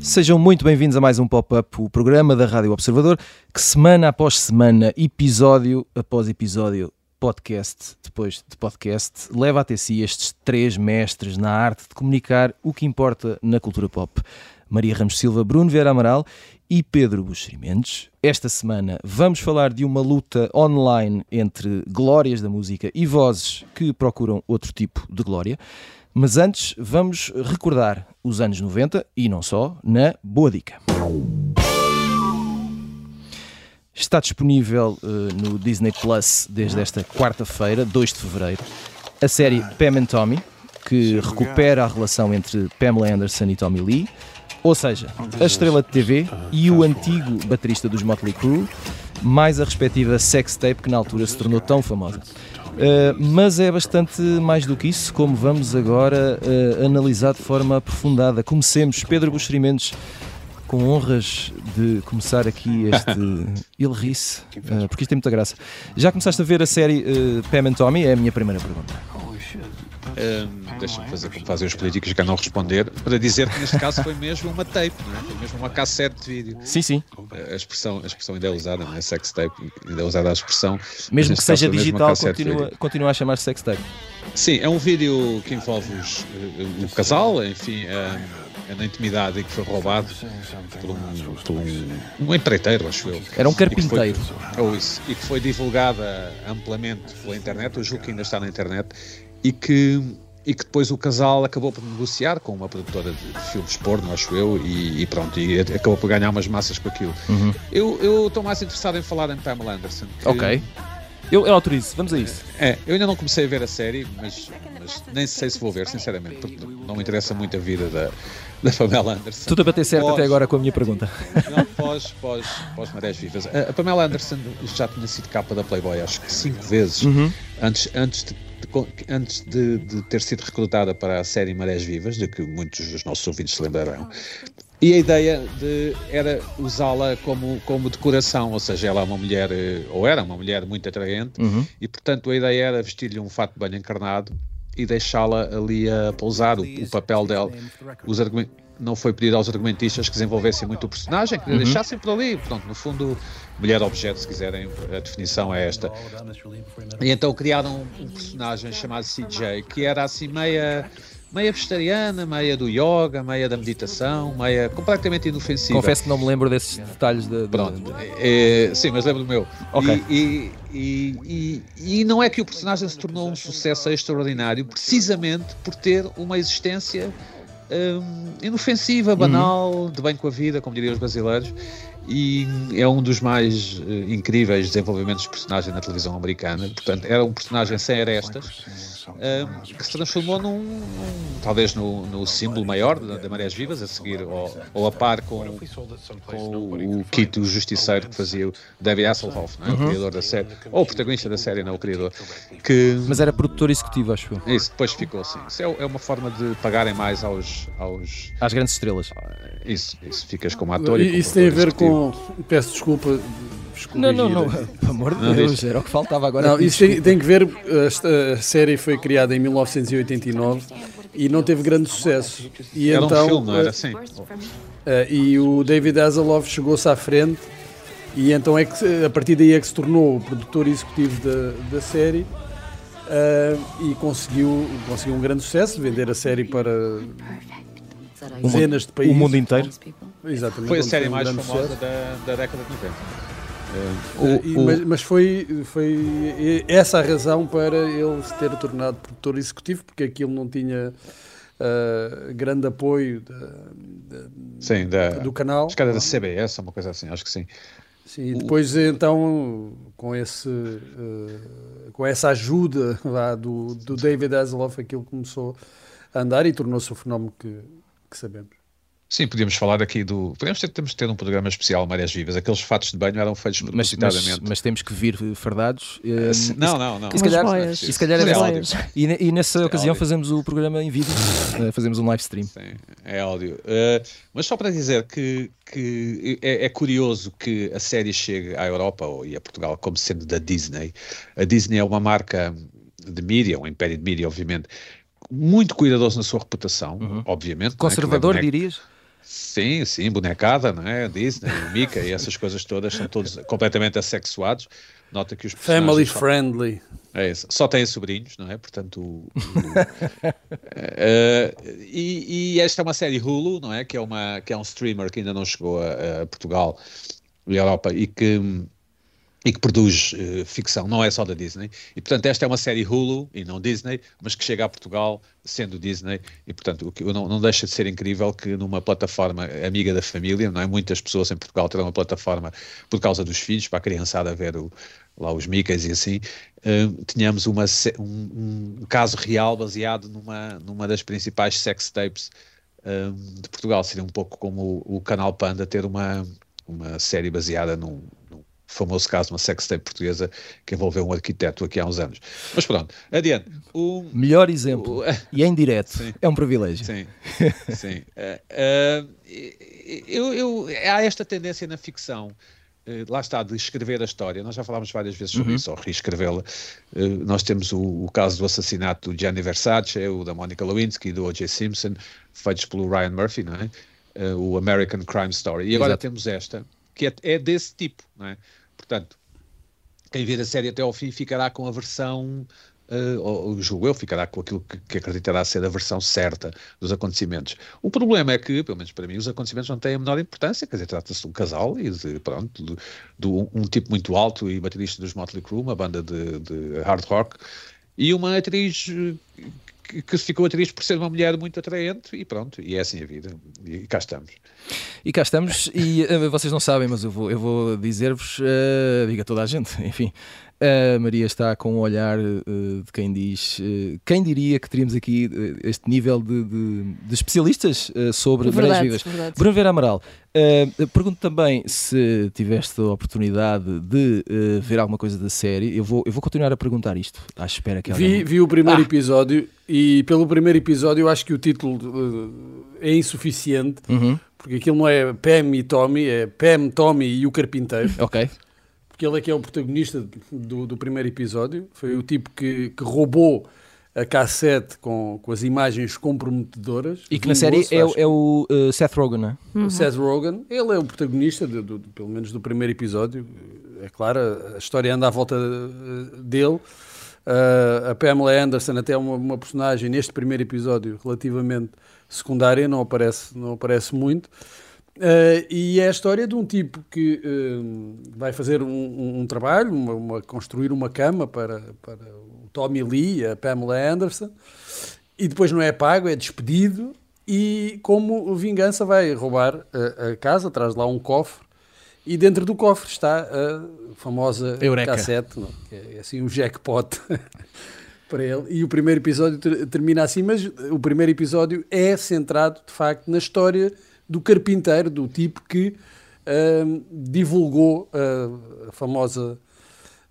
Sejam muito bem-vindos a mais um Pop-Up, o programa da Rádio Observador, que semana após semana, episódio após episódio, podcast depois de podcast, leva até si estes três mestres na arte de comunicar o que importa na cultura pop. Maria Ramos Silva, Bruno Vieira Amaral e Pedro Buxeri Mendes. Esta semana vamos falar de uma luta online entre glórias da música e vozes que procuram outro tipo de glória. Mas antes, vamos recordar os anos 90 e não só, na Boa Dica. Está disponível uh, no Disney Plus desde esta quarta-feira, 2 de fevereiro, a série Pam and Tommy, que recupera a relação entre Pamela Anderson e Tommy Lee, ou seja, a estrela de TV e o antigo baterista dos Motley Crue, mais a respectiva sex tape que na altura se tornou tão famosa. Uh, mas é bastante mais do que isso, como vamos agora uh, analisar de forma aprofundada. Comecemos, Pedro Buxerimentos, com honras de começar aqui este Ilrice, uh, porque isto tem muita graça. Já começaste a ver a série uh, Pam and Tommy? É a minha primeira pergunta. Um, Deixa-me fazer como fazem os políticos que não responder, para dizer que neste caso foi mesmo uma tape, não é? foi mesmo uma cassete de vídeo. Sim, sim. A expressão, a expressão ainda é usada, não é? Sex tape, ainda é usada a expressão. Mesmo que seja digital, continua, continua a chamar-se sex tape. Sim, é um vídeo que envolve os, o casal, enfim. Um, na intimidade e que foi roubado por um, por um, um empreiteiro, acho eu. Era um carpinteiro. E foi, ou isso, e que foi divulgada amplamente pela internet, eu julgo que ainda está na internet, e que e que depois o casal acabou por negociar com uma produtora de, filmes porno, acho eu, e, e, pronto, e acabou por ganhar umas massas com aquilo. Uhum. Eu estou mais interessado em falar em Pamela Anderson. Que, ok. Eu, eu autorizo, vamos a isso. É, eu ainda não comecei a ver a série, mas, mas nem sei se vou ver, sinceramente, porque não me interessa muito a vida da, da Pamela Anderson. Tudo a bater certo pós, até agora com a minha pergunta. Não, pós, pós, pós Marés Vivas. A, a Pamela Anderson já tinha sido capa da Playboy, acho que cinco vezes, uhum. antes, antes de antes de, de, ter sido recrutada para a série Marés Vivas, de que muitos dos nossos ouvintes se lembrarão, e a ideia de, era usá-la como, como decoração, ou seja, ela é uma mulher, eh, ou era uma mulher muito atraente, uhum. e portanto a ideia era vestir-lhe um fato de banho encarnado e deixá-la ali a pousar o, o papel dela. Os argumentos não foi pedido aos argumentistas que desenvolvessem muito o personagem, que uhum. deixassem por ali. Pronto, no fundo, mulher-objeto, se quiserem, a definição é esta. E então criaram um, personagem chamado CJ, que era assim meia meia vegetariana, meia do yoga, meia da meditação, meia completamente inofensiva. Confesso que não me lembro desses detalhes de, de... Pronto, é, sim, mas lembro do meu. Okay. E, e, e, e, não é que o personagem se tornou um sucesso extraordinário precisamente por ter uma existência um, inofensiva, banal, uhum. de bem com a vida, como diriam os brasileiros, e é um dos mais uh, incríveis desenvolvimentos de personagem na televisão americana. Portanto, era um personagem sem arestas uh, que se transformou num, num talvez no, no, símbolo maior da, Marés Vivas, a seguir ou, ou a par com, com o Kito o Justiceiro que fazia o David Hasselhoff, é? uhum. o criador da série, ou o protagonista da série, não o criador. Que, Mas era produtor executivo, acho eu. Isso, depois ficou assim. Isso é, é uma forma de pagarem mais aos. aos Às grandes estrelas. Isso, isso ficas como ator e, e Isso tem a ver executivo. com. Peço desculpa não, não, não, pelo amor de Deus, era o que faltava agora. Não, isso tem, tem, que ver, a, série foi criada em 1989 e não teve grande sucesso. E era então, um filme, não era assim? Uh, e o David Hasselhoff chegou-se à frente e então é que a partir daí é que se tornou o produtor executivo da, da série uh, e conseguiu, conseguiu um grande sucesso, vender a série para dezenas de países. O mundo inteiro. Exatamente. Foi a série mais famosa da, da década de 90. Uh, o, mas, mas, foi, foi essa a razão para ele se ter tornado produtor executivo, porque aquilo não tinha uh, grande apoio da, da, sim, da, do canal. Acho que era da CBS, uma coisa assim, acho que sim. Sim, e depois então com, esse, uh, com essa ajuda lá do, do David Hasselhoff, aquilo começou a andar e tornou-se o fenómeno que, que sabemos. Sim, podíamos falar aqui do. Podemos ter, temos ter um programa especial Marés Vivas. Aqueles fatos de banho eram feitos mas, mas, mas, temos que vir fardados. Uh, se, não, não, não. E se calhar, e se calhar é nessa, e, e nessa é ocasião áudio. fazemos o programa em vídeo, uh, fazemos um live stream. Sim, é áudio. Uh, mas só para dizer que, que é, é, curioso que a série chegue à Europa ou, e a Portugal como sendo da Disney. A Disney é uma marca de mídia, um império de mídia, obviamente, muito cuidadoso na sua reputação, uhum. obviamente. Conservador, é? dirias? Sim, sim, bonecada, não é? Disney, Mickey e essas coisas todas são todos completamente assexuados. Nota que os Family só... friendly. É isso. Só têm sobrinhos, não é? Portanto, o, uh, e, e, esta é uma série Hulu, não é? Que é, uma, que é um streamer que ainda não chegou a, a Portugal e Europa e que e que produz uh, ficção, não é só da Disney. E, portanto, esta é uma série Hulu e não Disney, mas que chega a Portugal sendo Disney. E, portanto, o que não, não deixa de ser incrível que numa plataforma amiga da família, não é? Muitas pessoas em Portugal terão uma plataforma por causa dos filhos, para a criançada ver o, lá os Mickeys e assim, uh, tínhamos uma, um, um, caso real baseado numa, numa das principais sex tapes uh, de Portugal. Seria um pouco como o, o Canal Panda ter uma, uma série baseada num famoso caso, uma sextape portuguesa que envolveu um arquiteto aqui há uns anos. Mas pronto, adiante. O, Melhor exemplo, o, e em direto, sim, é um privilégio. Sim, sim. uh, uh, eu, eu, há esta tendência na ficção, uh, lá está, de escrever a história. Nós já falámos várias vezes sobre uhum. isso, ou reescrevê-la. nós temos o, o, caso do assassinato do Gianni Versace, o da Monica Lewinsky e do O.J. Simpson, feitos pelo Ryan Murphy, não é? o American Crime Story. E agora Exato. temos esta, que é, é desse tipo, não é? Portanto, quem vir a série até ao fim ficará com a versão, uh, ou, julgo eu, ficará com aquilo que, que, acreditará ser a versão certa dos acontecimentos. O problema é que, pelo menos para mim, os acontecimentos não têm a menor importância, quer dizer, trata-se de um casal e de, pronto, de, de um, um, tipo muito alto e baterista dos Motley Crue, uma banda de, de hard rock, e uma atriz que se ficou atriz por ser uma mulher muito atraente e pronto, e é assim a vida. E cá estamos. E cá estamos, e uh, vocês não sabem, mas eu vou, eu vou dizer-vos, uh, diga toda a gente, enfim, a Maria está com um olhar uh, de quem diz. Uh, quem diria que teríamos aqui uh, este nível de, de, de especialistas sobre verdade, marés vivas? Verdade. Bruno Vera Amaral, pergunto também se tiveste a oportunidade de ver alguma coisa da série. Eu vou, eu vou continuar a perguntar isto, à espera que vi, alguém... vi o primeiro ah. episódio e pelo primeiro episódio eu acho que o título é insuficiente. Uhum. Porque aquilo não é Pam e Tommy, é Pam, Tommy e o Carpinteiro. Ok que ele é que é o protagonista do, do primeiro episódio. Foi o tipo que, que roubou a cassete com, com as imagens comprometedoras. E que na série moço, é, é, o uh, Seth Rogen, não é? Uhum. Seth Rogen, ele é o protagonista, do, do, pelo menos do primeiro episódio. É claro, a história anda à volta eh, dele. Uh, a Pamela Anderson até é uma, uma, personagem neste primeiro episódio relativamente secundária, não aparece, não aparece muito. Uh, e é a história de um tipo que uh, vai fazer um, um, um trabalho, uma, uma, construir uma cama para, para o Tommy Lee a Pamela Anderson, e depois não é pago, é despedido, e como vingança vai roubar a, a casa, traz lá um cofre, e dentro do cofre está a famosa Eureka. cassete, não? que é assim um jackpot para ele. E o primeiro episódio ter, termina assim, mas o primeiro episódio é centrado de facto na história do carpinteiro, do tipo que uh, divulgou uh, a famosa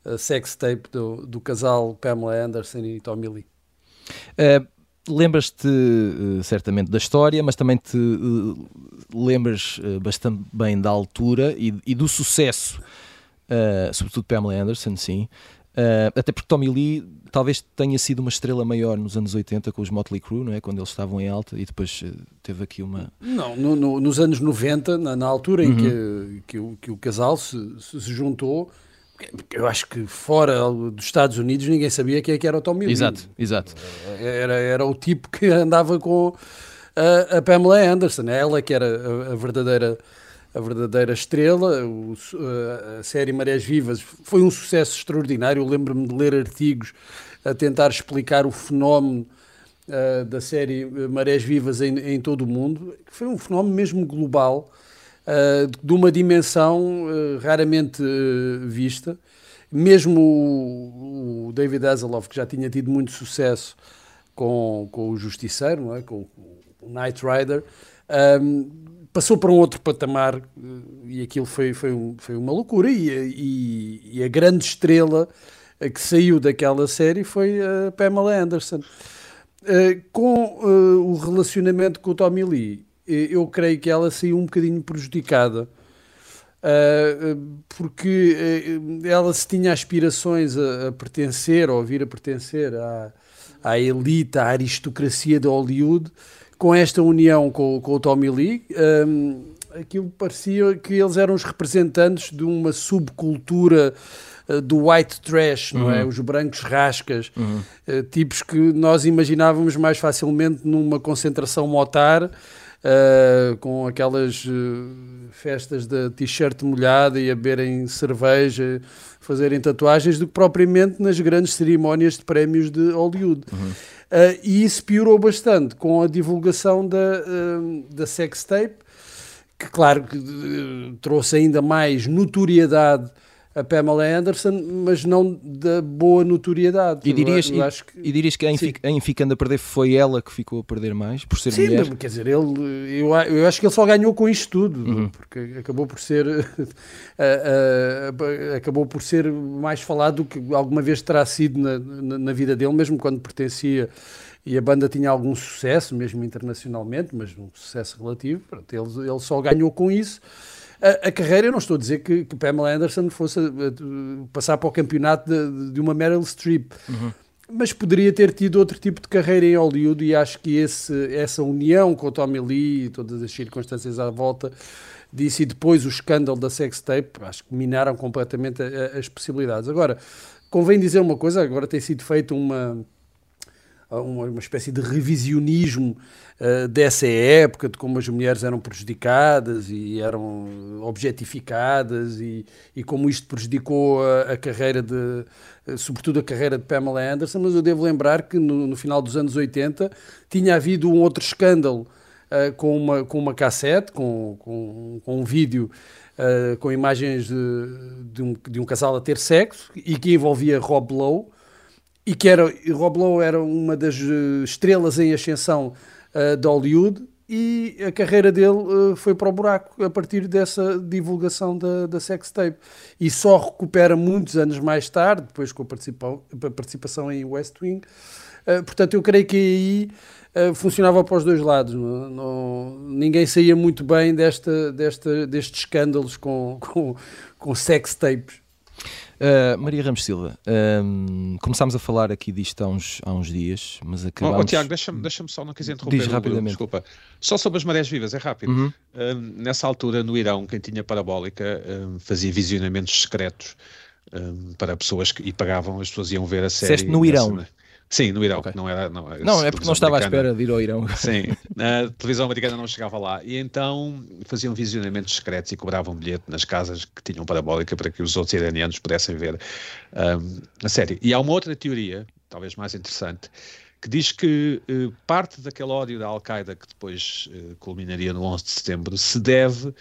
uh, sex tape do, do, casal Pamela Anderson e Tommy Lee. Uh, lembras-te uh, certamente da história, mas também te uh, lembras bastante bem da altura e, e do sucesso, sobretudo Pamela Anderson, sim. Até porque Tommy Lee talvez tenha sido uma estrela maior nos anos 80 com os Motley Crue, não é? Quando eles estavam em alta e depois eh, teve aqui uma. Não, no, no, nos anos 90, na, na altura em uhum. que, que, o, que o casal se, se, juntou, eu acho que fora dos Estados Unidos ninguém sabia quem é que era o Tommy Lee. Exato, exato. Era, era o tipo que andava com a, a Pamela Anderson, ela que era a, a verdadeira a verdadeira estrela. O, a série Marés Vivas foi um sucesso extraordinário. Lembro-me de ler artigos a tentar explicar o fenómeno uh, da série Marés Vivas em, em, todo o mundo. Foi um fenómeno mesmo global, uh, de uma dimensão uh, raramente vista. Mesmo o, o, David Hasselhoff, que já tinha tido muito sucesso com, com o Justiceiro, é? com o Knight Rider, um, passou para um outro patamar uh, e aquilo foi, foi, um, foi uma loucura. E, e, e, a grande estrela que saiu daquela série foi a Pamela Anderson. com o relacionamento com o Tommy Lee, eu creio que ela saiu um bocadinho prejudicada. Porque ela se tinha aspirações a, a, pertencer ou a vir a pertencer à, à elite, à aristocracia de Hollywood, com esta união com, com o Tommy Lee, um, aquilo parecia que eles eram os representantes de uma subcultura uh, do white trash, não é? uhum. Os brancos rascas, uhum. tipos que nós imaginávamos mais facilmente numa concentração motar uh, com aquelas festas de t-shirt molhada e a beberem cerveja, fazerem tatuagens, do que propriamente nas grandes cerimónias de prémios de Hollywood. Uhum. Uh, e isso piorou bastante com a divulgação da, da sextape, que claro que trouxe ainda mais notoriedade a Pamela Anderson, mas não da boa notoriedade. E dirias, eu, eu e, que, e dirias que em, em ficando a perder foi ela que ficou a perder mais, por ser sim, mulher? quer dizer, ele, eu, eu acho que ele só ganhou com isto tudo, uhum. porque acabou por ser uh, uh, acabou por ser mais falado do que alguma vez terá sido na, na, na vida dele, mesmo quando pertencia e a banda tinha algum sucesso, mesmo internacionalmente, mas um sucesso relativo, pronto, ele, ele só ganhou com isso a, a, carreira, eu não estou a dizer que, que Pamela Anderson fosse a, a, passar para o campeonato de, de uma Meryl Streep. Uhum. Mas poderia ter tido outro tipo de carreira em Hollywood e acho que esse, essa união com o Tommy Lee e todas as circunstâncias à volta disso e depois o escândalo da sextape, acho que minaram completamente as possibilidades. Agora, convém dizer uma coisa, agora tem sido feito uma uma, uma espécie de revisionismo uh, dessa época, de como as mulheres eram prejudicadas e eram objetificadas e, e como isto prejudicou a, a carreira de, uh, sobretudo a carreira de Pamela Anderson, mas eu devo lembrar que no, no final dos anos 80 tinha havido um outro escândalo uh, com, uma, com uma cassete, com, com, com um vídeo com imagens de, de, um, de um casal a ter sexo e que envolvia Rob Lowe, e que era, Rob Lowe era uma das eh, estrelas em ascensão uh, de Hollywood e a carreira dele uh, foi para o buraco a partir dessa divulgação da, da sextape. E só recupera muitos anos mais tarde, depois com a, participa a participação em West Wing. Uh, portanto, eu creio que aí funcionava para os dois lados. Não, não, ninguém saía muito bem desta, desta, destes escândalos com, com, com sextapes. Uh, Maria Ramos Silva, um, começámos a falar aqui disto há uns, há uns dias, mas acabamos... Oh, oh Tiago, deixa-me deixa só, não quis interromper. Diz rapidamente. Desculpa. Só sobre as marés vivas, é rápido. Uhum. nessa altura, no Irão, quem tinha parabólica um, fazia visionamentos secretos para pessoas que, e pagavam, as pessoas iam ver a série. Disseste no Irão? Sim, no Irão. Okay. Não, era, não, não é porque não estava à espera de ir ao Irão. Sim, a televisão americana não chegava lá. E então faziam visionamentos secretos e cobravam bilhete nas casas que tinham parabólica para que os outros iranianos pudessem ver um, a série. E há uma outra teoria, talvez mais interessante, que diz que uh, parte daquele ódio da Al-Qaeda que depois uh, culminaria no 11 de setembro se deve eh,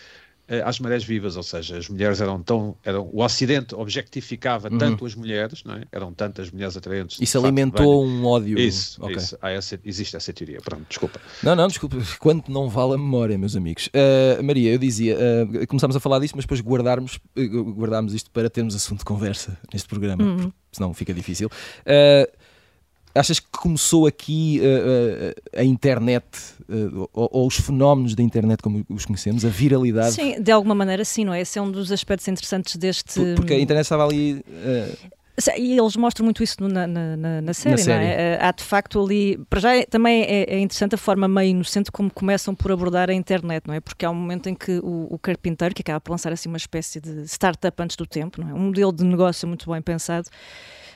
às marés vivas, ou seja, as mulheres eram tão. Eram, o Ocidente objectificava uhum. tanto as mulheres, não é? eram tantas mulheres atraentes. Isso alimentou um ódio. Isso, okay. isso. Há essa, existe essa teoria. Pronto, desculpa. Não, não, desculpa. Quanto não vale a memória, meus amigos. Uh, Maria, eu dizia, uh, começámos a falar disto, mas depois guardarmos, uh, guardámos isto para termos assunto de conversa neste programa, uhum. senão fica difícil. Uh, Achas que começou aqui uh, uh, a internet, uh, ou, ou, os fenómenos da internet como os conhecemos, a viralidade? Sim, de alguma maneira sim, não é? Esse é um dos aspectos interessantes deste. Porque a internet estava ali. E eles mostram muito isso na, na, na, na série, série. É? Há de facto ali. Para já é, também é, é, interessante a forma meio inocente como começam por abordar a internet, não é? Porque há um momento em que o, o carpinteiro, que acaba por lançar assim uma espécie de startup antes do tempo, não é? Um modelo de negócio muito bem pensado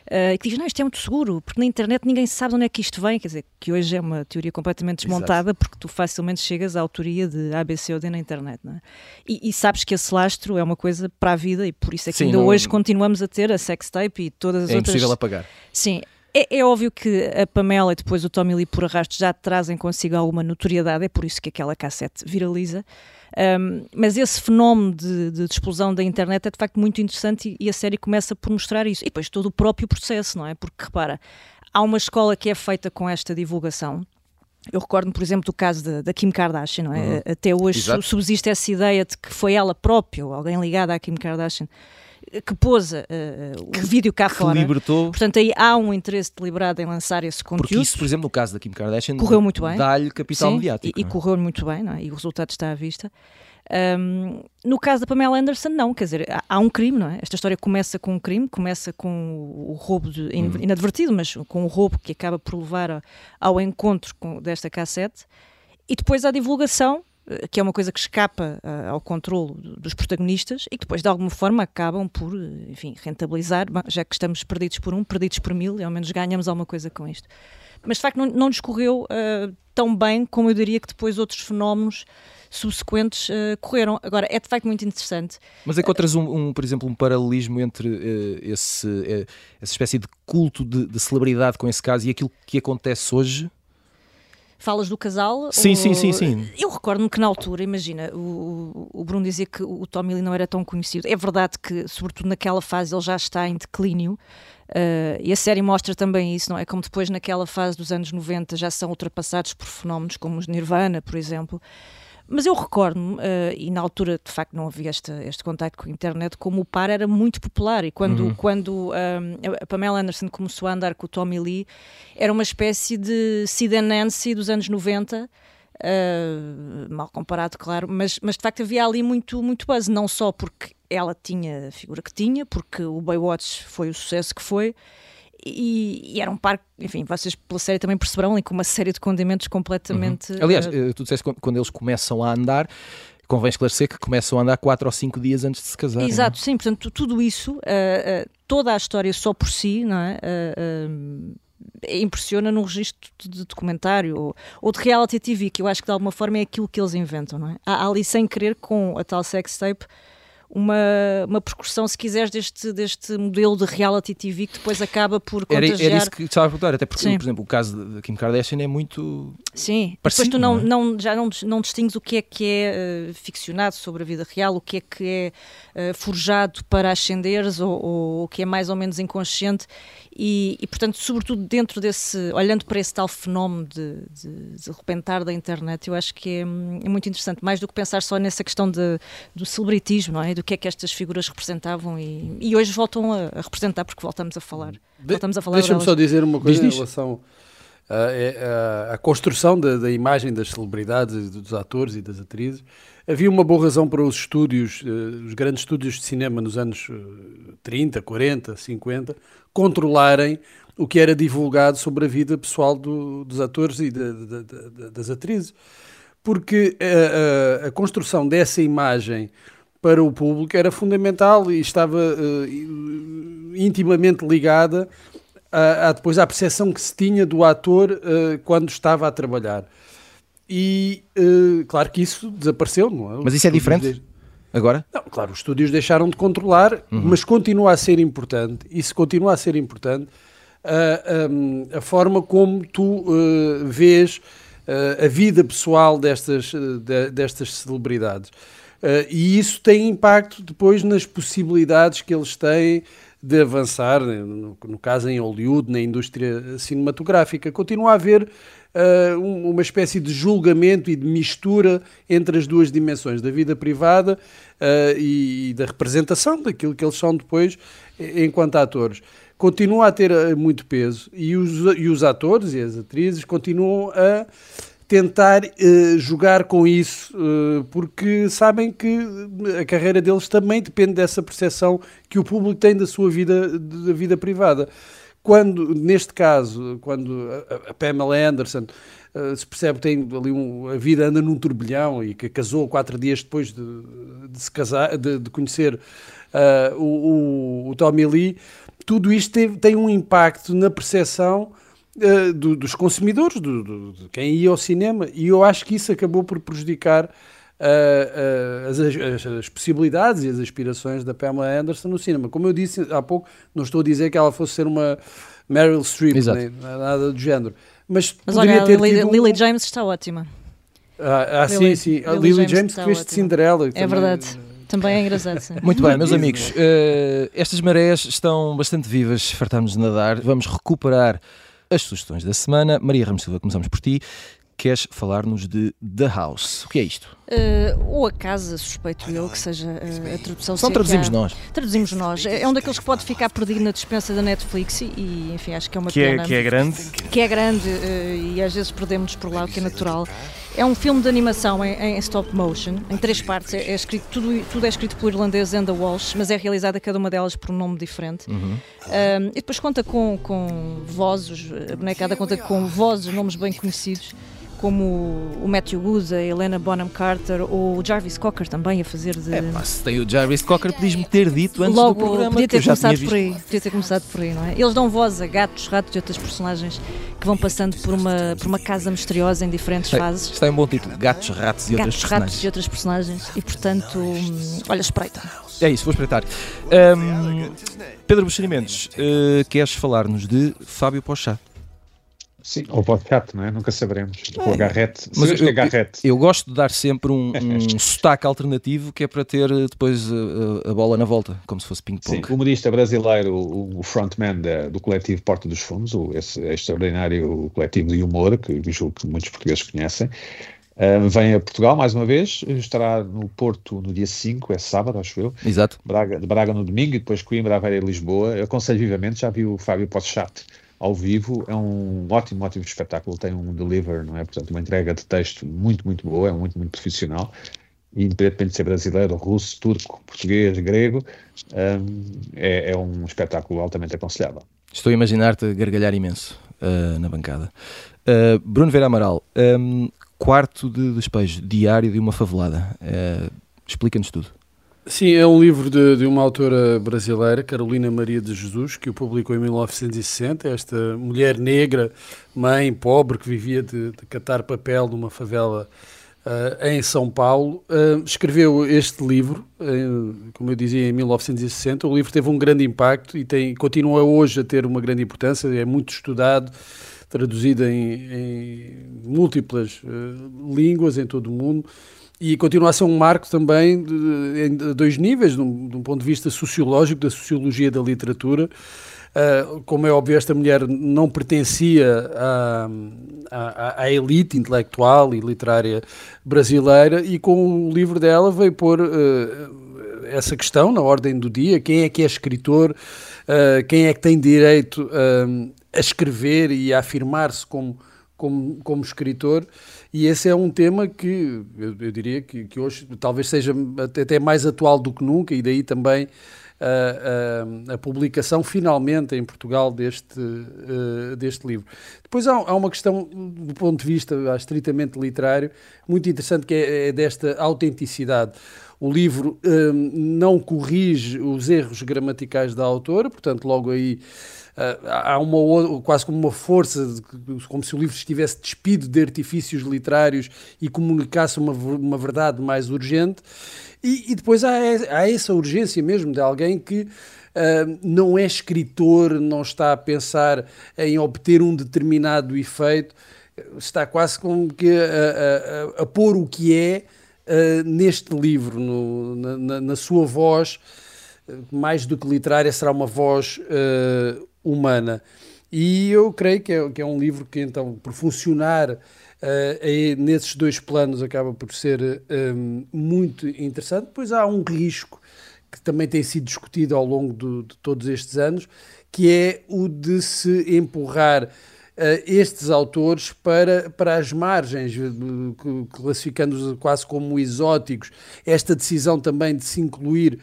uh, que diz, não, isto é muito seguro, porque na internet ninguém sabe onde é que isto vem, quer dizer, que hoje é uma teoria completamente desmontada, Exato. porque tu facilmente chegas à autoria de A, B, C ou D na internet, é? E, e, sabes que esse lastro é uma coisa para a vida e por isso é que Sim, ainda não... hoje continuamos a ter a sextape e todas as é outras... É impossível apagar. Sim, é, é, óbvio que a Pamela e depois o Tommy Lee por arrasto já trazem consigo alguma notoriedade, é por isso que aquela cassete viraliza. Um, mas esse fenómeno de, de, explosão da internet é de facto muito interessante e, e, a série começa por mostrar isso. E depois todo o próprio processo, não é? Porque repara, há uma escola que é feita com esta divulgação. Eu recordo, por exemplo, do caso da Kim Kardashian, não é? Uhum. Até hoje Exato. subsiste essa ideia de que foi ela própria, ou alguém ligado à Kim Kardashian, que pôs uh, o vídeo cá que fora. libertou. Portanto, aí há um interesse deliberado em lançar esse conteúdo. Porque isso, por exemplo, no caso da Kim Kardashian, correu muito bem. Dá-lhe capital Sim, mediático. E, e é? correu muito bem, é? e o resultado está à vista. Um, no caso da Pamela Anderson, não, quer dizer, há, há, um crime, não é? Esta história começa com um crime, começa com o roubo de, uhum. inadvertido, mas com o roubo que acaba por levar ao encontro com, desta cassete, e depois a divulgação, que é uma coisa que escapa uh, ao controle dos protagonistas e que depois de alguma forma acabam por, eh, enfim, rentabilizar, já que estamos perdidos por um, perdidos por mil, e ao menos ganhamos alguma coisa com isto. Mas de facto não, não discorreu uh, tão bem como eu diria que depois outros fenómenos subsequentes uh, correram. Agora, é de facto muito interessante. Mas encontras, um, um por exemplo, um paralelismo entre uh, esse, essa espécie de culto de, de, celebridade com esse caso e aquilo que acontece hoje? Falas do casal? Sim, ou... sim, sim, sim. Eu recordo-me que na altura, imagina, o, o Bruno dizia que o Tommy Lee não era tão conhecido. É verdade que, sobretudo naquela fase, ele já está em declínio. Uh, e a série mostra também isso, não é? Como depois, naquela fase dos anos 90, já são ultrapassados por fenómenos como os Nirvana, por exemplo. Mas eu recordo-me, uh, e na altura de facto não havia este, este contacto com a internet, como o par era muito popular. E quando, uhum. quando um, ah, a Pamela Anderson começou a andar com o Tommy Lee, era uma espécie de Sid Nancy dos anos 90. Uh, mal comparado, claro, mas, mas de facto havia ali muito, muito buzz, não só porque ela tinha a figura que tinha, porque o Baywatch foi o sucesso que foi, e, e, era um parque, enfim, vocês pela série também perceberão ali com uma série de condimentos completamente. Uhum. Aliás, uh, tu disseste quando eles começam a andar, convém esclarecer que começam a andar 4 ou 5 dias antes de se casar. Exato, sim, portanto, tudo isso, uh, uh, toda a história só por si, não é? impressiona num registro de documentário ou, ou, de reality TV, que eu acho que de alguma forma é aquilo que eles inventam, não é? Há, ali sem querer com a tal sex tape uma, uma percussão, se quiseres, deste, deste modelo de reality TV que depois acaba por contagiar... Era, era isso que estava a perguntar, até porque, Sim. por exemplo, o caso da Kim Kardashian é muito Sim, parecido, depois tu não, não, é? não, já não, não distingues o que é que é uh, ficcionado sobre a vida real, o que é que é uh, forjado para ascenderes ou, ou o que é mais ou menos inconsciente e, e, portanto, sobretudo dentro desse, olhando para esse tal fenómeno de, de, de repentar da internet, eu acho que é, é, muito interessante, mais do que pensar só nessa questão de, do celebritismo, não é? Do que é que estas figuras representavam e, e hoje voltam a, a, representar porque voltamos a falar. De, voltamos a falar Deixa-me só dizer uma coisa Diz em relação à, à, à construção da, da, imagem das celebridades, dos atores e das atrizes. Havia uma boa razão para os estúdios, uh, os grandes estúdios de cinema nos anos 30, 40, 50, controlarem o que era divulgado sobre a vida pessoal do, dos atores e das atrizes. Porque a, a, a, construção dessa imagem para o público era fundamental e estava uh, intimamente ligada a, a, depois à percepção que se tinha do ator uh, quando estava a trabalhar. E uh, claro que isso desapareceu, não é? Mas isso é diferente? Agora? Não, claro, os estúdios deixaram de controlar, uhum. mas continua a ser importante, se continua a ser importante, a, forma como tu uh, vês uh, a vida pessoal destas, de, destas celebridades. e isso tem impacto depois nas possibilidades que eles têm de avançar, no, no caso em Hollywood, na indústria cinematográfica. Continua a haver uh, uma espécie de julgamento e de mistura entre as duas dimensões, da vida privada uh, e, e, da representação daquilo que eles são depois enquanto atores. Continua a ter uh, muito peso e os, e os atores e as atrizes continuam a tentar uh, jogar com isso, uh, porque sabem que a carreira deles também depende dessa percepção que o público tem da sua vida, da vida privada. Quando, neste caso, quando a, a Pamela Anderson uh, se percebe que tem ali um, a vida anda num turbilhão e que casou quatro dias depois de, de se casar, de, de conhecer o, o, o, Tommy Lee, tudo isto tem, tem um impacto na percepção uh, do, dos consumidores, do, do, de quem ia ao cinema, e eu acho que isso acabou por prejudicar uh, uh, as, as, as, possibilidades e as aspirações da Pamela Anderson no cinema. Como eu disse há pouco, não estou a dizer que ela fosse ser uma Meryl Streep, nem nada do género. Mas, Mas olha, a Lily, um... Lily, James está ótima. Ah, ah Lily, sim, sim. A Lily, Lily James, que fez de Cinderela. É também... verdade. Também é engraçado. Sim. Muito bem, meus amigos. Uh, estas marés estão bastante vivas, fartámos de nadar. Vamos recuperar as sugestões da semana. Maria Ramos Silva, começamos por ti. queres falar-nos de The House. O que é isto? Uh, ou a casa, suspeito eu, que seja uh, a tradução. Só traduzimos nós. Traduzimos nós. É um daqueles que pode ficar perdido na dispensa da Netflix e, enfim, acho que é uma que pena. É, que é grande. Que é grande uh, e às vezes perdemos por lá, o que é natural. É um filme de animação em, em stop motion, em três partes. É, é, escrito, tudo, tudo é escrito pelo irlandês Enda Walsh, mas é realizada cada uma delas por um nome diferente. Uhum. Um, e depois conta com, com vozes, a bonecada conta com vozes, nomes bem conhecidos como o Matthew Wood, a Helena Bonham Carter ou o Jarvis Cocker também a fazer de. É, pá, se tem o Jarvis Cocker, podias-me ter dito antes Logo, do programa. Podia ter começado por aí, podia ter começado por aí, não é? Eles dão voz a gatos, ratos e outras personagens que vão passando por uma, por uma casa misteriosa em diferentes é, fases. Está em um bom título: Gatos, Ratos e gatos, outras personagens. Ratos e outras personagens. E portanto, hum, olha, espreita. É isso, vou espreitar. Um, Pedro Buxerimentos, uh, queres falar-nos de Fábio Pochá? Sim, ou podcast, não é? Nunca saberemos. É. O agarrete. Mas eu. Eu, eu, gosto de dar sempre um, um sotaque alternativo que é para ter eh, depois a, eh, a bola na volta, como se fosse ping-pong. Sim, o humorista brasileiro, o, frontman da, do coletivo Porta dos Fundos, o, esse extraordinário coletivo de humor, que julgo que muitos portugueses conhecem, Uh, vem a Portugal mais uma vez, estará no Porto no dia 5, é sábado, acho eu. Exato. Braga, de Braga no domingo e depois Coimbra, Aveira e Lisboa. Eu aconselho vivamente, já vi o Fábio Poschat ao vivo, é um ótimo, ótimo espetáculo, tem um deliver, não é? Portanto, uma entrega de texto muito, muito boa, é muito, muito profissional, e independentemente de ser brasileiro, russo, turco, português, grego, um, é, é, um espetáculo altamente aconselhável. Estou a imaginar-te gargalhar imenso uh, na bancada. Uh, Bruno Vera Amaral, um, quarto de despejo, diário de uma favelada, uh, explica-nos tudo. Sim, é um livro de, de, uma autora brasileira, Carolina Maria de Jesus, que o publicou em 1960. Esta mulher negra, mãe, pobre, que vivia de, de catar papel numa favela uh, em São Paulo, uh, escreveu este livro, uh, como eu dizia, em 1960. O livro teve um grande impacto e tem, continua hoje a ter uma grande importância, é muito estudado, traduzido em, em múltiplas línguas em todo o mundo e continua a ser um marco também de, em dois níveis, de um, de um, ponto de vista sociológico, da sociologia da literatura. Uh, como é óbvio, esta mulher não pertencia à, à, à, elite intelectual e literária brasileira e com o livro dela veio pôr uh, essa questão na ordem do dia, quem é que é escritor, uh, quem é que tem direito a escrever e a afirmar-se como, como, como escritor e esse é um tema que eu, eu diria que, que, hoje talvez seja até mais atual do que nunca, e daí também a, a, a publicação finalmente em Portugal deste, uh, deste livro. Depois há, há, uma questão, do ponto de vista estritamente literário, muito interessante, que é, é desta autenticidade. O livro um, não corrige os erros gramaticais da autora, portanto, logo aí há uma quase como uma força, como se o livro estivesse despido de artifícios literários e comunicasse uma, uma verdade mais urgente. E, e depois há, há, essa urgência mesmo de alguém que uh, não é escritor, não está a pensar em obter um determinado efeito, está quase como que a, a, a pôr o que é uh, neste livro, no, na, na, sua voz, mais do que literária, será uma voz humana. E eu creio que é, que é um livro que, então, por funcionar uh, nesses dois planos, acaba por ser um, muito interessante. Depois há um risco que também tem sido discutido ao longo do, de todos estes anos, que é o de se empurrar uh, estes autores para, para as margens, classificando-os quase como exóticos. Esta decisão também de se incluir,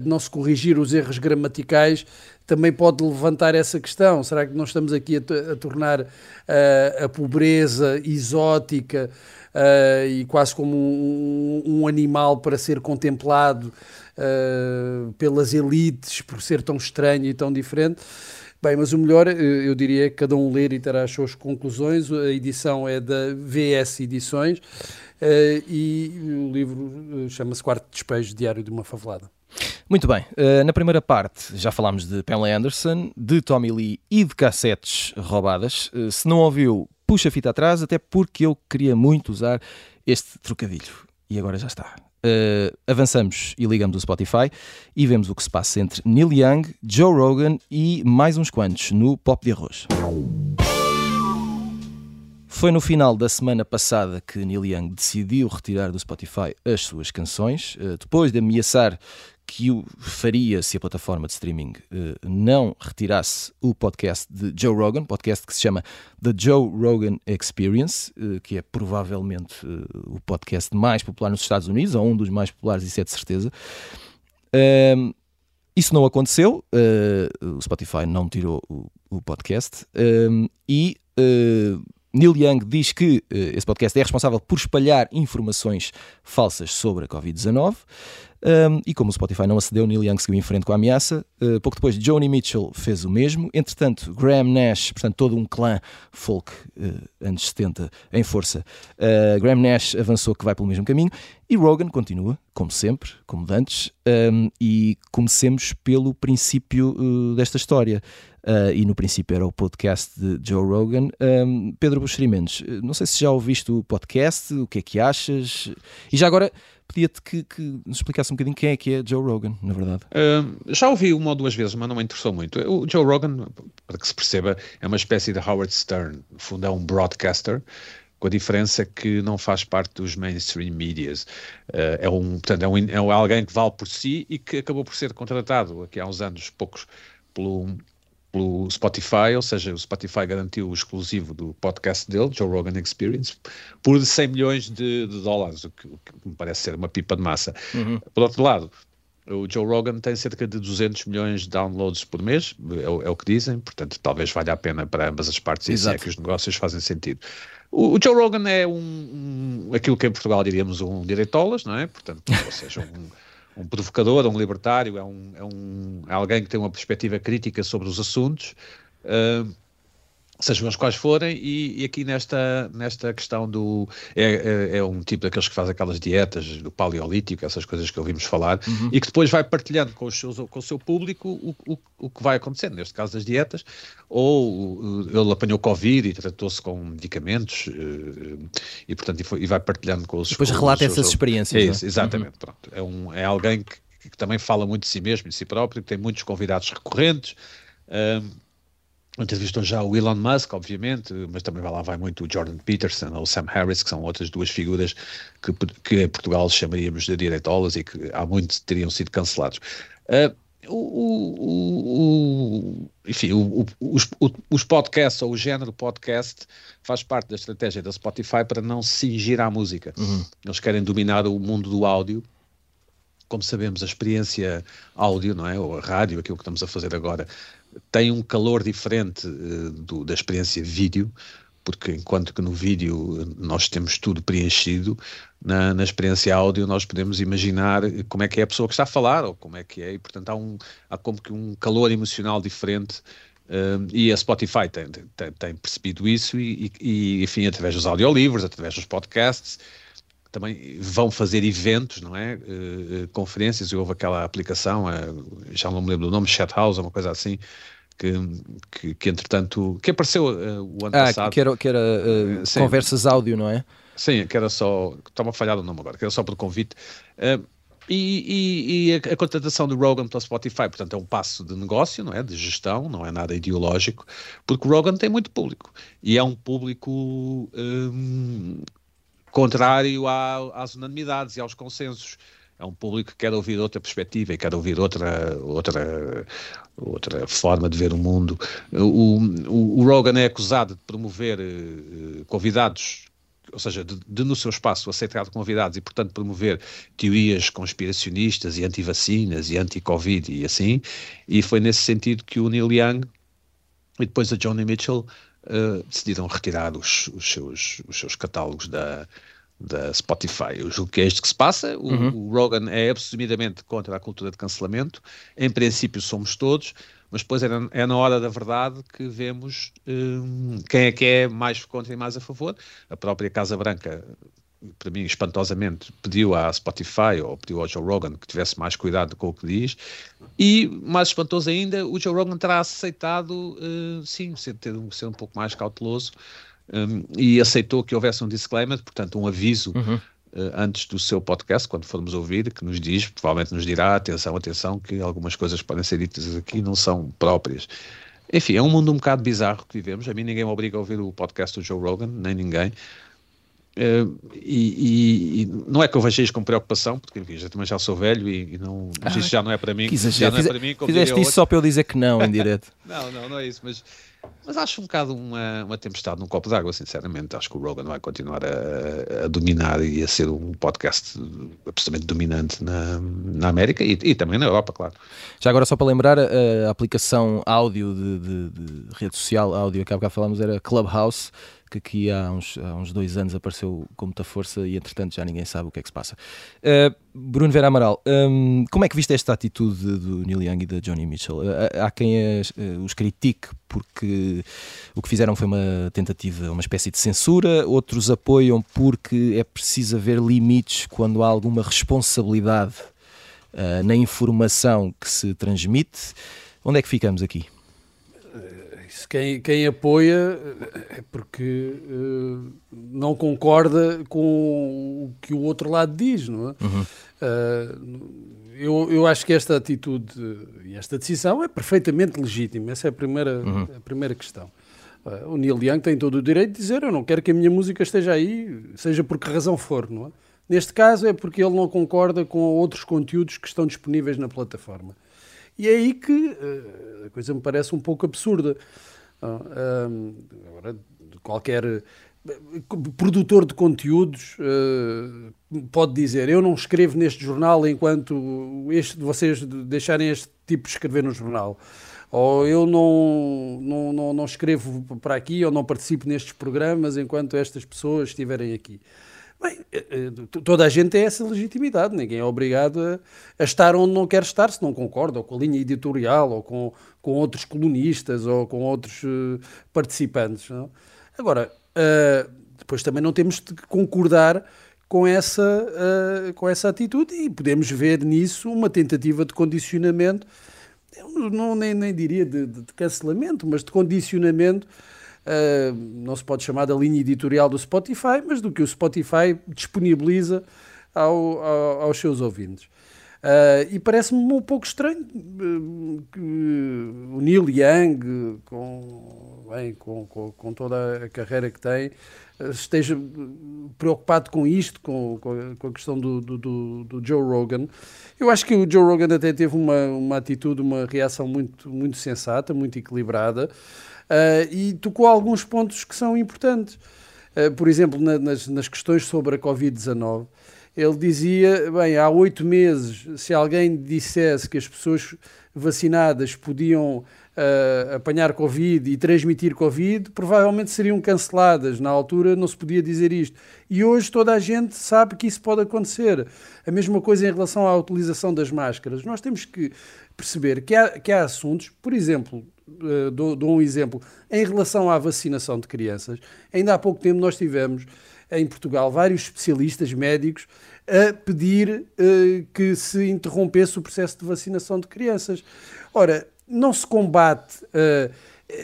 de não se corrigir os erros gramaticais, também pode levantar essa questão. Será que nós estamos aqui a, a tornar uh, a pobreza exótica uh, e quase como um, um, animal para ser contemplado pelas elites por ser tão estranho e tão diferente? Bem, mas o melhor, eu diria, é que cada um ler e terá as suas conclusões. A edição é da VS Edições e o livro chama-se Quarto Despejo Diário de uma Favelada. Muito bem, uh, na primeira parte já falámos de Pamela Anderson, de Tommy Lee e de cassetes roubadas. Uh, se não ouviu, puxa a fita atrás, até porque eu queria muito usar este trocadilho. E agora já está. Uh, avançamos e ligamos o Spotify e vemos o que se passa entre Neil Young, Joe Rogan e mais uns quantos no Pop de Arroz. Foi no final da semana passada que Neil Young decidiu retirar do Spotify as suas canções, uh, depois de ameaçar que o faria se a plataforma de streaming uh, não retirasse o podcast de Joe Rogan, podcast que se chama The Joe Rogan Experience, uh, que é provavelmente uh, o podcast mais popular nos Estados Unidos, ou um dos mais populares, isso é de certeza. Isso não aconteceu, o Spotify não tirou o, podcast e Neil Young diz que esse podcast é responsável por espalhar informações falsas sobre a Covid-19. Um, e como o Spotify não acedeu, Neil Young seguiu em frente com a ameaça. Uh, pouco depois, Joni Mitchell fez o mesmo. Entretanto, Graham Nash, portanto, todo um clã folk uh, anos 70 em força, uh, Graham Nash avançou que vai pelo mesmo caminho. E Rogan continua, como sempre, como antes. Um, e comecemos pelo princípio desta história. E no princípio era o podcast de Joe Rogan. Um, Pedro Buxerimentos, não sei se já ouviste o podcast, o que é que achas? E já agora pedia-te que, que, nos explicasse um bocadinho quem é que é Joe Rogan, na verdade. Uh, já ouvi uma ou duas vezes, mas não me interessou muito. O Joe Rogan, para que se perceba, é uma espécie de Howard Stern. No fundo, é um broadcaster com a diferença que não faz parte dos mainstream medias. Uh, é, um, portanto, é, um, é alguém que vale por si e que acabou por ser contratado aqui há uns anos, poucos, pelo, pelo Spotify, ou seja, o Spotify garantiu o exclusivo do podcast dele, Joe Rogan Experience, por 100 milhões de, de dólares, o que, o que, me parece ser uma pipa de massa. Uhum. Por outro lado, o Joe Rogan tem cerca de 200 milhões de downloads por mês, é o, é o que dizem, portanto talvez valha a pena para ambas as partes, e assim é que os negócios fazem sentido. O, o Joe Rogan é um, um, aquilo que em Portugal diríamos um direitolas, não é? Portanto, ou seja, um um provocador, um libertário, é, um, é, um, é alguém que tem uma perspectiva crítica sobre os assuntos. Uh, sejam os quais forem, e, e, aqui nesta, nesta questão do. É, é, é, um tipo daqueles que faz aquelas dietas do paleolítico, essas coisas que ouvimos falar, uhum. e que depois vai partilhando com, os seus, com o seu público o, o, o que vai acontecendo, neste caso das dietas, ou ele apanhou Covid e tratou-se com medicamentos, eh, e portanto e, foi, e vai partilhando com os. Depois com relata os essas experiências. É isso, exatamente. Uhum. Pronto. É, um, é alguém que, que, também fala muito de si mesmo, de si próprio, que tem muitos convidados recorrentes. Um, Entrevistou já o Elon Musk, obviamente, mas também vai lá vai muito o Jordan Peterson ou o Sam Harris, que são outras duas figuras que, que em Portugal chamaríamos de direitolas e que há muito teriam sido cancelados. Uh, o, o, o, enfim, os, os podcasts ou o género podcast faz parte da estratégia da Spotify para não se cingir à música. Uhum. Eles querem dominar o mundo do áudio. Como sabemos, a experiência áudio, não é? Ou a rádio, aquilo que estamos a fazer agora, tem um calor diferente uh, do, da experiência vídeo, porque enquanto que no vídeo eh, nós temos tudo preenchido, na, na, experiência áudio nós podemos imaginar como é que é a pessoa que está a falar, ou como é que é, e portanto há, um, há como que um calor emocional diferente, e a Spotify tem, tem, tem percebido isso, e, e, enfim, através dos audiolivros, através dos podcasts, também vão fazer eventos, não é? Uh, conferências, houve aquela aplicação, uh, já não me lembro do nome, Chathouse, uma coisa assim, que, que, que entretanto, que apareceu uh, o ano ah, passado. que era, que era conversas áudio, não é? Sim, que era só, estava falhado o nome agora, que era só por convite. E, e, e, a, a contratação do Rogan pela Spotify, portanto, é um passo de negócio, não é? De gestão, não é nada ideológico, porque o Rogan tem muito público e é um público um, contrário à, às unanimidades e aos consensos. É um público que quer ouvir outra perspectiva e quer ouvir outra, outra, outra forma de ver o mundo. O, o, o Rogan é acusado de promover uh, convidados ou seja, de, de, no seu espaço aceitar convidados e, portanto, promover teorias conspiracionistas e anti-vacinas e anti-Covid e assim, e foi nesse sentido que o Neil Young e depois a Johnny Mitchell uh, decidiram retirar os, os, seus, os seus catálogos da, da Spotify. Eu julgo que é isto que se passa. O, uhum. o, Rogan é absolutamente contra a cultura de cancelamento. Em princípio, somos todos, mas depois é na, é na hora da verdade que vemos um, quem é que é mais contra e mais a favor. A própria Casa Branca, para mim, espantosamente, pediu à Spotify ou pediu ao Joe Rogan que tivesse mais cuidado com o que diz. E, mais espantoso ainda, o Joe Rogan terá aceitado, uh, sim, ser, ter, ser um pouco mais cauteloso um, e aceitou que houvesse um disclaimer, portanto, um aviso uhum. uh, antes do seu podcast, quando formos ouvir, que nos diz, provavelmente nos dirá: atenção, atenção, que algumas coisas podem ser ditas aqui não são próprias. enfim, é um mundo um bocado bizarro que vivemos. A mim ninguém me obriga a ouvir o podcast do Joe Rogan, nem ninguém. Uh, e, e, não é que eu veja isto com preocupação, porque já, também já sou velho e, e não, ah, isto já não é para mim. Já não é para mim fizeste isso só para eu dizer que não em direto. não, não, não é isso, mas mas acho um bocado uma, uma tempestade num copo d'água, sinceramente. Acho que o Rogan vai continuar a, a, dominar e a ser um podcast absolutamente dominante na, na América e, e, também na Europa, claro. Já agora, só para lembrar, a, a aplicação áudio de, de, de, rede social, áudio que há bocado falámos, era Clubhouse que aqui há uns, há uns dois anos apareceu com muita força e entretanto já ninguém sabe o que é que se passa. Uh, Bruno Vera Amaral, um, como é que viste esta atitude do Neil Young e da Johnny Mitchell? Uh, há quem as, uh, os critique porque o que fizeram foi uma tentativa, uma espécie de censura, outros apoiam porque é preciso haver limites quando há alguma responsabilidade na informação que se transmite. Onde é que ficamos aqui? Quem, quem apoia é porque uh, não concorda com o que o outro lado diz, não é? Uhum. Uh, eu, eu acho que esta atitude e esta decisão é perfeitamente legítima. Essa é a primeira, uhum. a primeira questão. Uh, o Neil Young tem todo o direito de dizer: Eu não quero que a minha música esteja aí, seja por que razão for, não é? Neste caso é porque ele não concorda com outros conteúdos que estão disponíveis na plataforma. E é aí que uh, a coisa me parece um pouco absurda. Agora, qualquer produtor de conteúdos uh, pode dizer eu não escrevo neste jornal enquanto este, vocês deixarem este tipo de escrever no jornal. Ou eu não, não, não, não escrevo para aqui ou não participo nestes programas enquanto estas pessoas estiverem aqui Bem, eh, eh, toda a gente tem essa legitimidade, ninguém é obrigado a, a, estar onde não quer estar se não concorda, ou com a linha editorial, ou com, com outros colunistas, ou com outros uh, participantes. Não? Agora, uh, depois também não temos de concordar com essa, uh, com essa atitude e podemos ver nisso uma tentativa de condicionamento, eu não, nem, nem diria de, de, de cancelamento, mas de condicionamento uh, não se pode chamar da linha editorial do Spotify, mas do que o Spotify disponibiliza ao, ao, aos seus ouvintes. Uh, e parece-me um pouco estranho uh, que o Neil Young, com, bem, com, com, com, toda a carreira que tem, esteja preocupado com isto, com, com a questão do, do, do, Joe Rogan. Eu acho que o Joe Rogan até teve uma, uma atitude, uma reação muito, muito sensata, muito equilibrada. Uh, e tocou alguns pontos que são importantes. Uh, por exemplo, na, nas, nas, questões sobre a Covid-19, ele dizia: bem, há oito meses, se alguém dissesse que as pessoas vacinadas podiam uh, apanhar Covid e transmitir Covid, provavelmente seriam canceladas. Na altura não se podia dizer isto. E hoje toda a gente sabe que isso pode acontecer. A mesma coisa em relação à utilização das máscaras. Nós temos que perceber que há, que há assuntos, por exemplo, uh, dou, dou um exemplo, em relação à vacinação de crianças, ainda há pouco tempo nós tivemos em Portugal vários especialistas médicos a pedir uh, que se interrompesse o processo de vacinação de crianças. Ora, não se combate uh,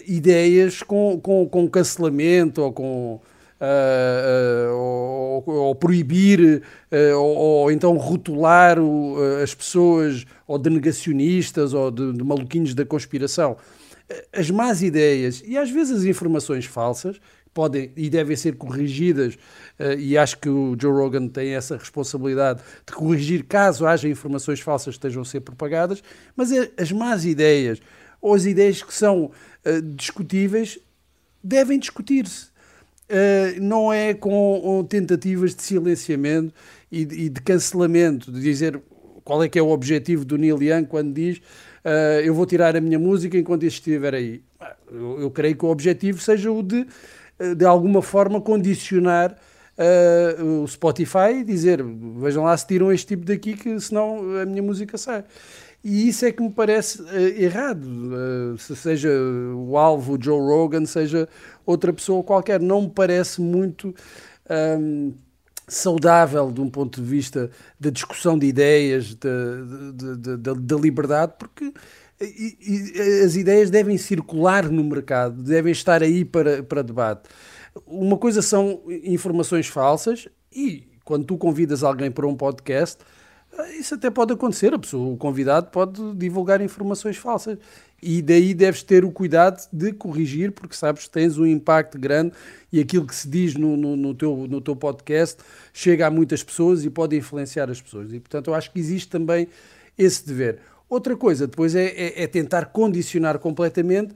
ideias com, com, com cancelamento ou com. Uh, uh, ou, ou, proibir ou, ou, então rotular o, as pessoas ou de negacionistas ou de, de maluquinhos da conspiração as más ideias e às vezes as informações falsas podem e devem ser corrigidas uh, e acho que o Joe Rogan tem essa responsabilidade de corrigir caso haja informações falsas que estejam a ser propagadas, mas é, as más ideias ou as ideias que são uh, discutíveis devem discutir-se. Não é com tentativas de silenciamento e de, cancelamento, de dizer qual é que é o objetivo do Neil Young quando diz eu vou tirar a minha música enquanto estiver aí. Eu, eu, creio que o objetivo seja o de, eh, de alguma forma, condicionar uh, o Spotify e dizer vejam lá se tiram este tipo daqui que senão a minha música sai. E isso é que me parece uh, errado. Uh, se seja o alvo, Joe Rogan, seja outra pessoa qualquer. Não me parece muito. Um, saudável de um ponto de vista da discussão de ideias, da liberdade, porque e, e, as ideias devem circular no mercado, devem estar aí para, para debate. Uma coisa são informações falsas e quando tu convidas alguém para um podcast, Isso até pode acontecer, a pessoa, o convidado pode divulgar informações falsas e daí deves ter o cuidado de corrigir, porque sabes que tens um impacto grande e aquilo que se diz no, no, no, teu, no teu podcast chega a muitas pessoas e pode influenciar as pessoas. E portanto eu acho que existe também esse dever. Outra coisa depois é, é, é tentar condicionar completamente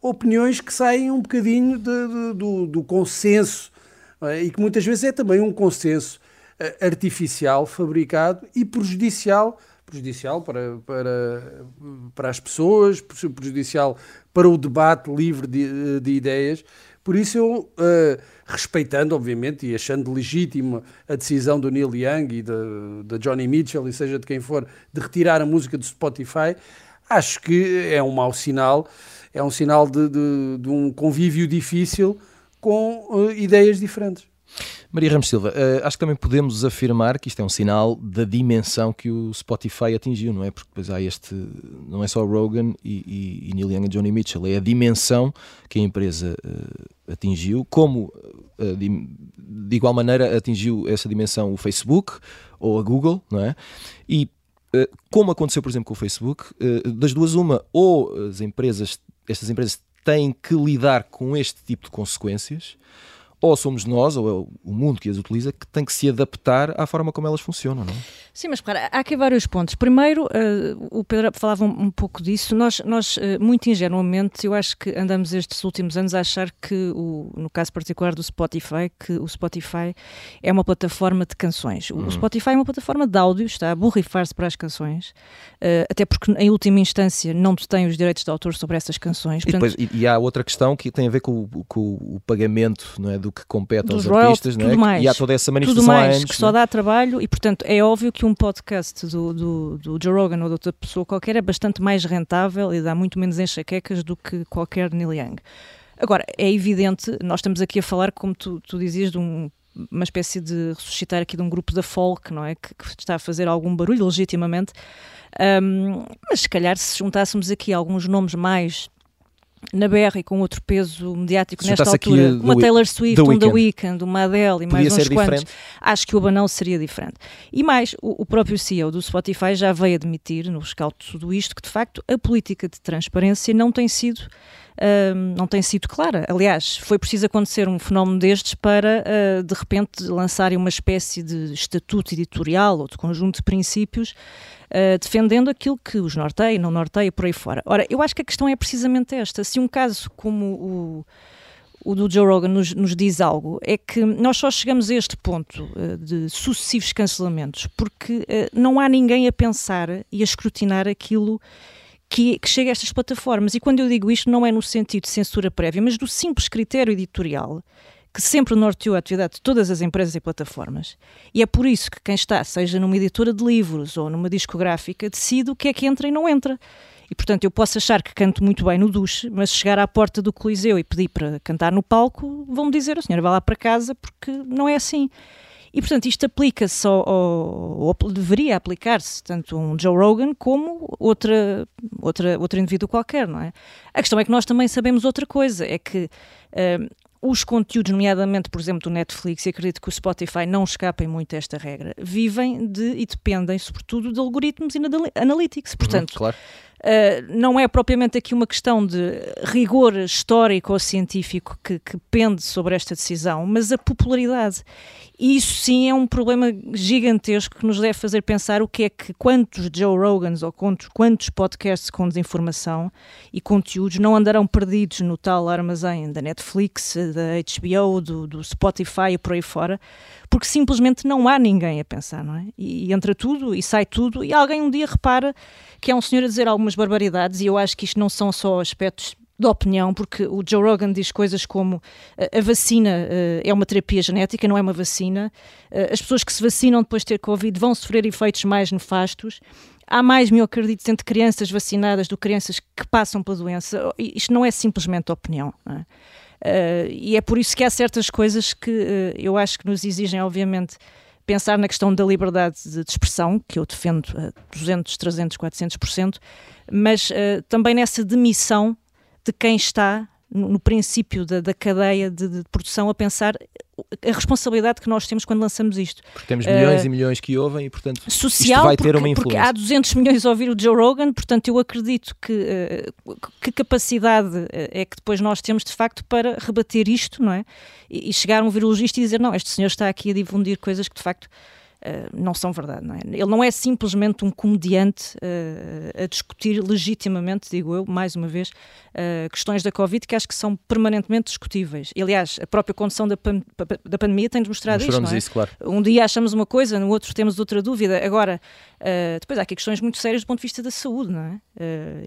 opiniões que saem um bocadinho de, de, do, do consenso é? e que muitas vezes é também um consenso eh, artificial, fabricado e prejudicial prejudicial para, para, para as pessoas, prejudicial para o debate livre de, de ideias. Por isso eu, uh, respeitando, obviamente, e achando legítima a decisão do Neil Young e da Johnny Mitchell, e seja de quem for, de retirar a música do Spotify, acho que é um mau sinal, é um sinal de, de, de um convívio difícil com uh, ideias diferentes. Maria Ramos Silva, uh, acho que também podemos afirmar que isto é um sinal da dimensão que o Spotify atingiu, não é? Porque depois há este, não é só Rogan e, e, e Neil Young e Johnny Mitchell, é a dimensão que a empresa uh, atingiu, como uh, de, de, igual maneira atingiu essa dimensão o Facebook ou a Google, não é? E como aconteceu, por exemplo, com o Facebook, das duas uma, ou as empresas, estas empresas têm que lidar com este tipo de consequências, ou somos nós, ou é o mundo que as utiliza, que tem que se adaptar à forma como elas funcionam, não é? Sim, mas claro, há aqui vários pontos. Primeiro, uh, o Pedro falava um, um, pouco disso. Nós, nós uh, muito ingenuamente, eu acho que andamos estes últimos anos a achar que, o, no caso particular do Spotify, que o Spotify é uma plataforma de canções. O, uhum. Spotify é uma plataforma de áudio, está a borrifar-se para as canções, uh, até porque, em última instância, não detém os direitos de autor sobre essas canções. E, Portanto, depois, e, e, há outra questão que tem a ver com, com o pagamento não é, do que compete aos artistas, não é? Mais, e há toda essa manifestação tudo mais, anos, que só é? dá trabalho e, portanto, é óbvio que que um podcast do, do, do Joe Rogan ou de outra pessoa qualquer é bastante mais rentável e dá muito menos enxaquecas do que qualquer Neil Young. Agora, é evidente, nós estamos aqui a falar, como tu, tu dizias, de um, uma espécie de ressuscitar aqui de um grupo da folk, não é? Que, que está a fazer algum barulho legitimamente. Um, mas se calhar se juntássemos aqui alguns nomes mais na BR e com outro peso mediático nesta altura, uma Taylor Swift, um The Weeknd, uma Adele e Podia mais uns quantos, diferente. acho que o banão seria diferente. E mais, o, o, próprio CEO do Spotify já veio admitir, no rescaldo de tudo isto, que de facto a política de transparência não tem sido Não tem sido clara. Aliás, foi preciso acontecer um fenómeno destes para, uh, de repente, lançarem uma espécie de estatuto editorial ou de conjunto de princípios uh, defendendo aquilo que os norteia, não norteia, por aí fora. Ora, eu acho que a questão é precisamente esta. Se um caso como o o do Joe Rogan nos, nos, diz algo, é que nós só chegamos a este ponto uh, de sucessivos cancelamentos porque uh, não há ninguém a pensar e a escrutinar aquilo que, que, chega a estas plataformas. E quando eu digo isto, não é no sentido de censura prévia, mas do simples critério editorial que sempre norteou a atividade de todas as empresas e plataformas. E é por isso que quem está, seja numa editora de livros ou numa discográfica, decide o que é que entra e não entra. E, portanto, eu posso achar que canto muito bem no duche, mas chegar à porta do Coliseu e pedir para cantar no palco, vão-me dizer, a senhora vai lá para casa, porque não é assim. E, portanto, isto aplica-se ao, ou deveria aplicar-se tanto um Joe Rogan como outra, outra, outro indivíduo qualquer, não é? A questão é que nós também sabemos outra coisa, é que uh, os conteúdos, nomeadamente, por exemplo, do Netflix, e acredito que o Spotify não escapem muito a esta regra, vivem de e dependem, sobretudo, de algoritmos e analytics. Portanto, uhum, claro. Uh, não é propriamente aqui uma questão de rigor histórico ou científico que, que pende sobre esta decisão, mas a popularidade. E isso sim é um problema gigantesco que nos deve fazer pensar o que é que quantos Joe Rogans ou quantos, quantos podcasts com desinformação e conteúdos não andarão perdidos no tal armazém da Netflix, da HBO, do, do Spotify e por aí fora, porque simplesmente não há ninguém a pensar, não é? E, e entra tudo e sai tudo e alguém um dia repara que é um senhor a dizer algumas barbaridades e eu acho que isto não são só aspectos de opinião, porque o Joe Rogan diz coisas como a vacina uh, é uma terapia genética, não é uma vacina. Uh, as pessoas que se vacinam depois de ter Covid vão sofrer efeitos mais nefastos. Há mais miocardites entre crianças vacinadas do que crianças que passam pela doença. Isto não é simplesmente opinião. É? Uh, e é por isso que há certas coisas que eu acho que nos exigem, obviamente, pensar na questão da liberdade de expressão, que eu defendo a 200, 300, 400%, mas uh, também nessa demissão de quem está no, princípio da, da cadeia de, de, produção a pensar a responsabilidade que nós temos quando lançamos isto. Porque temos milhões uh, e milhões que ouvem e, portanto, social, vai ter uma influência. Porque há 200 milhões a ouvir o Joe Rogan, portanto, eu acredito que uh, que capacidade é que depois nós temos, de facto, para rebater isto, não é? E, e chegar a um virologista e dizer, não, este senhor está aqui a difundir coisas que, de facto, não são verdade. Não é? Ele não é simplesmente um comediante uh, a discutir legitimamente, digo eu, mais uma vez, uh, questões da Covid que acho que são permanentemente discutíveis. E, aliás, a própria condução da, pan da pandemia tem demonstrado isso, não é? isso, claro. Um dia achamos uma coisa, no outro temos outra dúvida. Agora, depois há aqui questões muito sérias do ponto de vista da saúde, não é?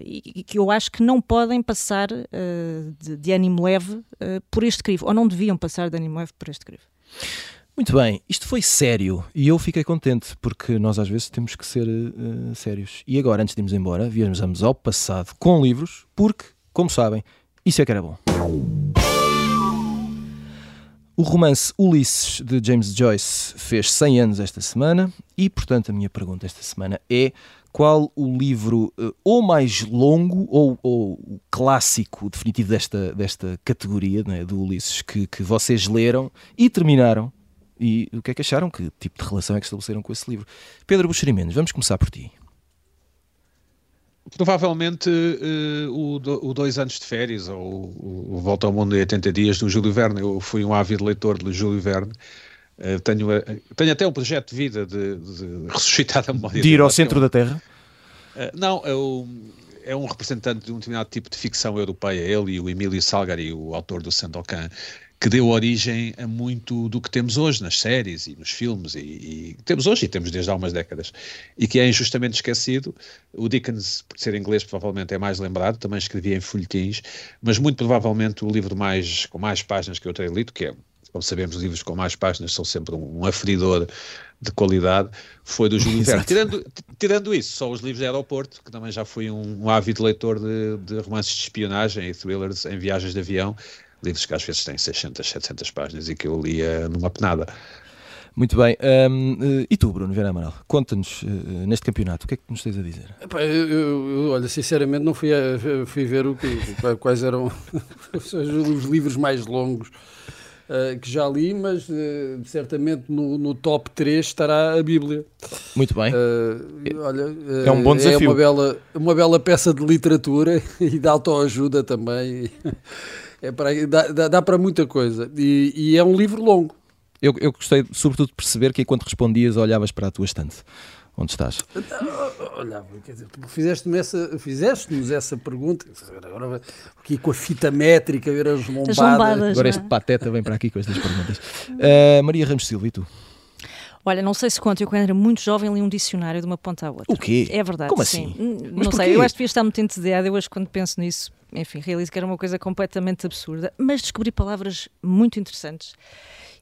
E, e, que eu acho que não podem passar de, de ânimo leve por este crivo, ou não deviam passar de ânimo leve por este crivo. Muito bem, isto foi sério e eu fiquei contente porque nós às vezes temos que ser uh, sérios. E agora, antes de irmos embora, viajamos ao passado com livros, porque, como sabem, isso é que era bom. O romance Ulisses de James Joyce fez 100 anos esta semana e, portanto, a minha pergunta esta semana é qual o livro uh, ou mais longo ou, ou o clássico definitivo desta, desta categoria né, do Ulisses que, que vocês leram e terminaram e o que é que acharam? Que tipo de relação é que estabeleceram com esse livro? Pedro Buxerimenos, vamos começar por ti. Provavelmente uh, o, o, Dois Anos de Férias, ou o, o Volta ao Mundo em 80 Dias, do Júlio Verne. Eu fui um ávido leitor do Júlio Verne. Uh, tenho, uh, tenho até um projeto de vida de, de ressuscitar a memória. De ir ao centro da Terra? não, eu, é um representante de um determinado tipo de ficção europeia, ele e o Emílio Salgari, o autor do Sandokan que deu origem a muito do que temos hoje nas séries e nos filmes, e, e, temos hoje e temos desde há umas décadas, e que é injustamente esquecido. O Dickens, por ser inglês, provavelmente é mais lembrado, também escrevia em folhetins, mas muito provavelmente o livro mais, com mais páginas que eu tenho lido, que é, como sabemos, os livros com mais páginas são sempre um, um aferidor de qualidade, foi do Júlio Verne. Tirando, tirando isso, só os livros de aeroporto, que também já fui um, um ávido leitor de, de romances de espionagem e thrillers em viagens de avião, livros que às vezes têm 600, 700 páginas e que eu lia numa penada. Muito bem. Um, e tu, Bruno Vieira Amaral, conta-nos uh, neste campeonato, o que é que nos tens a dizer? Epá, eu, eu, olha, sinceramente não fui, a, fui ver o que, quais eram os livros mais longos uh, que já li, mas uh, certamente no, no, top 3 estará a Bíblia. Muito bem. olha, é um bom desafio. É uma bela, uma bela peça de literatura e de autoajuda também. É para, dá, dá, para muita coisa. E, e, é um livro longo. Eu, eu gostei, sobretudo, de perceber que enquanto respondias, olhavas para a tua estante. Onde estás? Olhava, quer dizer, tu fizeste-nos essa, fizeste essa pergunta, agora aqui com a fita métrica, ver as lombadas. As lombadas agora este pateta vem para aqui com estas perguntas. Uh, Maria Ramos Silva, e tu? Olha, não sei se conto, eu quando era muito jovem li um dicionário de uma ponta à outra. O quê? É verdade, Como sim. assim? Não sei, eu acho que devia estar muito entediado, eu hoje quando penso nisso, enfim, realizo que era uma coisa completamente absurda, mas descobri palavras muito interessantes.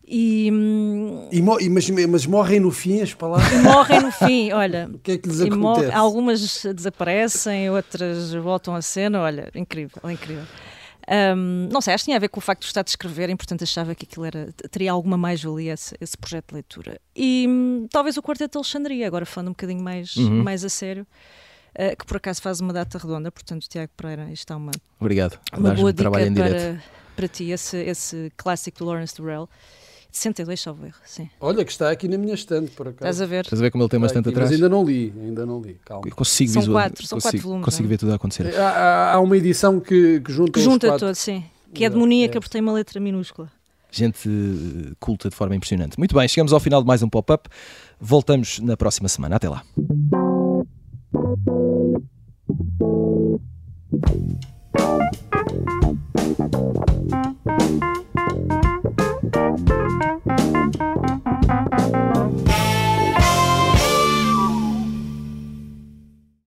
E, hum, e, e mas, mas, morrem no fim as palavras? Morrem no fim, olha. o que é que lhes acontece? Algumas desaparecem, outras voltam à cena, olha, incrível, incrível. Um, não sei, acho que tinha a ver com o facto de estar a escrever, e portanto achava que aquilo era, teria alguma mais-valia esse, esse, projeto de leitura. E hum, talvez o Quarteto de Alexandria, agora falando um bocadinho mais, uhum. mais a sério. Uh, que por acaso faz uma data redonda, portanto, Tiago Pereira, isto é uma, Obrigado. uma boa dica para, para ti, esse, esse clássico do Lawrence Durrell. 62, só erro, sim. Olha, que está aqui na minha estante, por acaso. Estás a ver? Estás a ver como ele tem bastante atrás? Mas ainda não li, ainda não li, calma. Eu consigo são visual... quatro, são consigo, quatro volumes. Consigo é? ver tudo a acontecer. É, há, há uma edição que, que junta que junta quatro... todos, sim. Que é demoníaca é. porque tem uma letra minúscula. Gente eh, culta de forma impressionante. Muito bem, chegamos ao final de mais um pop-up. Voltamos na próxima semana. Até lá.